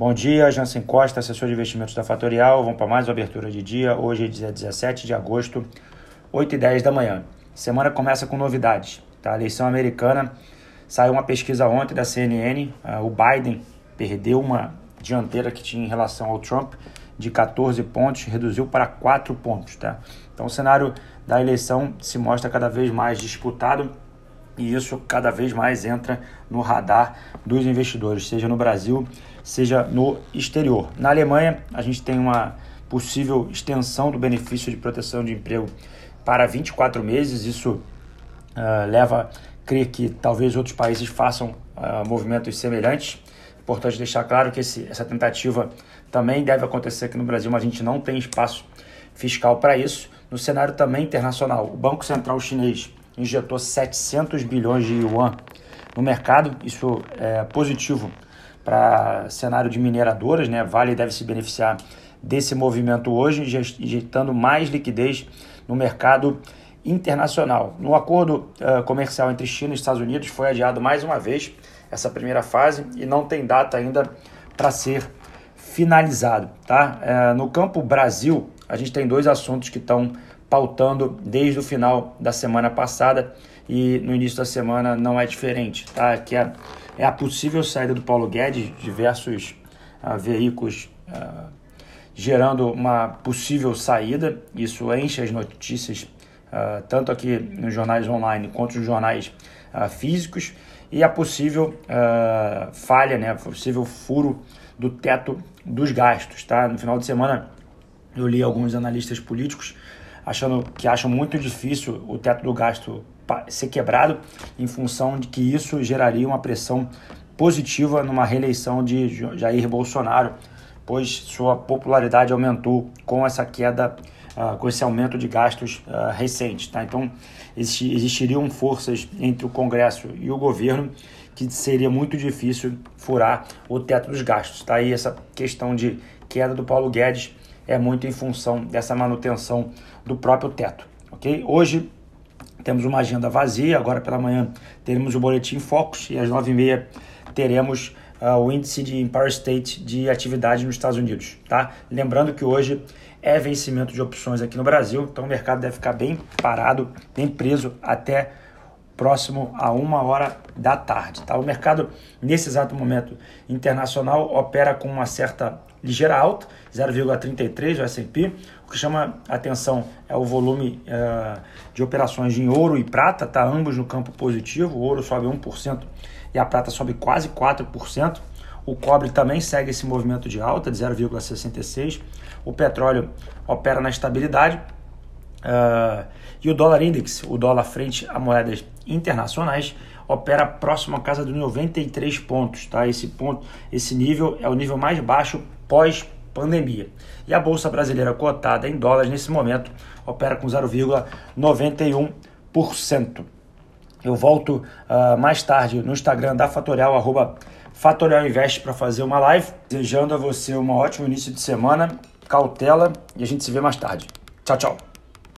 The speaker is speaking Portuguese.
Bom dia, Jansen Costa, assessor de investimentos da Fatorial. Vamos para mais uma abertura de dia. Hoje é dia 17 de agosto, 8 e 10 da manhã. Semana começa com novidades. Tá? A eleição americana saiu uma pesquisa ontem da CNN. Uh, ah, o Biden perdeu uma dianteira que tinha em relação ao Trump de 14 pontos, reduziu para 4 pontos. Tá? Então o cenário da eleição se mostra cada vez mais disputado e isso cada vez mais entra no radar dos investidores, seja no Brasil, seja no exterior. Na Alemanha, a gente tem uma possível extensão do benefício de proteção de emprego para 24 meses. Isso uh, leva a crer que talvez outros países façam uh, movimentos semelhantes. Importante deixar claro que esse, essa tentativa também deve acontecer aqui no Brasil, mas a gente não tem espaço fiscal para isso. No cenário também internacional, o Banco Central Chinês injetou 700 bilhões de yuan no mercado. Isso é positivo para cenário de mineradoras, né? Vale deve se beneficiar desse movimento hoje, injetando mais liquidez no mercado internacional. No acordo uh, comercial entre China e Estados Unidos foi adiado mais uma vez essa primeira fase e não tem data ainda para ser finalizado. Tá? Uh, no campo Brasil, a gente tem dois assuntos que estão pautando desde o final da semana passada e no início da semana não é diferente, tá? Que é, é a possível saída do Paulo Guedes, diversos uh, veículos uh, gerando uma possível saída, isso enche as notícias uh, tanto aqui nos jornais online quanto nos jornais físicos e a possível falha, né, possível furo do teto dos gastos, tá? No final de semana eu li alguns analistas políticos achando que acham muito difícil o teto do gasto ser quebrado, em função de que isso geraria uma pressão positiva numa reeleição de Jair Bolsonaro, pois sua popularidade aumentou com essa queda, uh, com esse aumento de gastos uh, recentes. Tá? Então, existiriam forças entre o Congresso e o governo que seria muito difícil furar o teto dos gastos. Tá? E essa questão de queda do Paulo Guedes é muito em função dessa manutenção do próprio teto. ok? Hoje temos uma agenda vazia, agora pela manhã teremos o Boletim Focus e às 9h30 teremos uh, o índice de Empire State de atividade nos Estados Unidos. Tá? Lembrando que hoje é vencimento de opções aqui no Brasil, então o mercado deve ficar bem parado, bem preso até próximo a uma hora da tarde. Tá? O mercado, nesse exato momento internacional, opera com uma certa ligeira alta, 0,33 o S&P. O que chama atenção é o volume uh, de operações em ouro e prata, tá ambos no campo positivo. O ouro sobe 1% e a prata sobe quase 4%. O cobre também segue esse movimento de alta de 0,66. O petróleo opera na estabilidade. Uh, e o dólar index, o dólar frente a moedas internacionais, opera próximo à casa dos 93 pontos. Tá? Esse ponto, esse nível é o nível mais baixo pós-pandemia. E a Bolsa Brasileira cotada em dólares nesse momento opera com 0,91%. Eu volto uh, mais tarde no Instagram da Fatorial, arroba Fatorial Invest para fazer uma live. Desejando a você um ótimo início de semana, cautela e a gente se vê mais tarde. Tchau, tchau.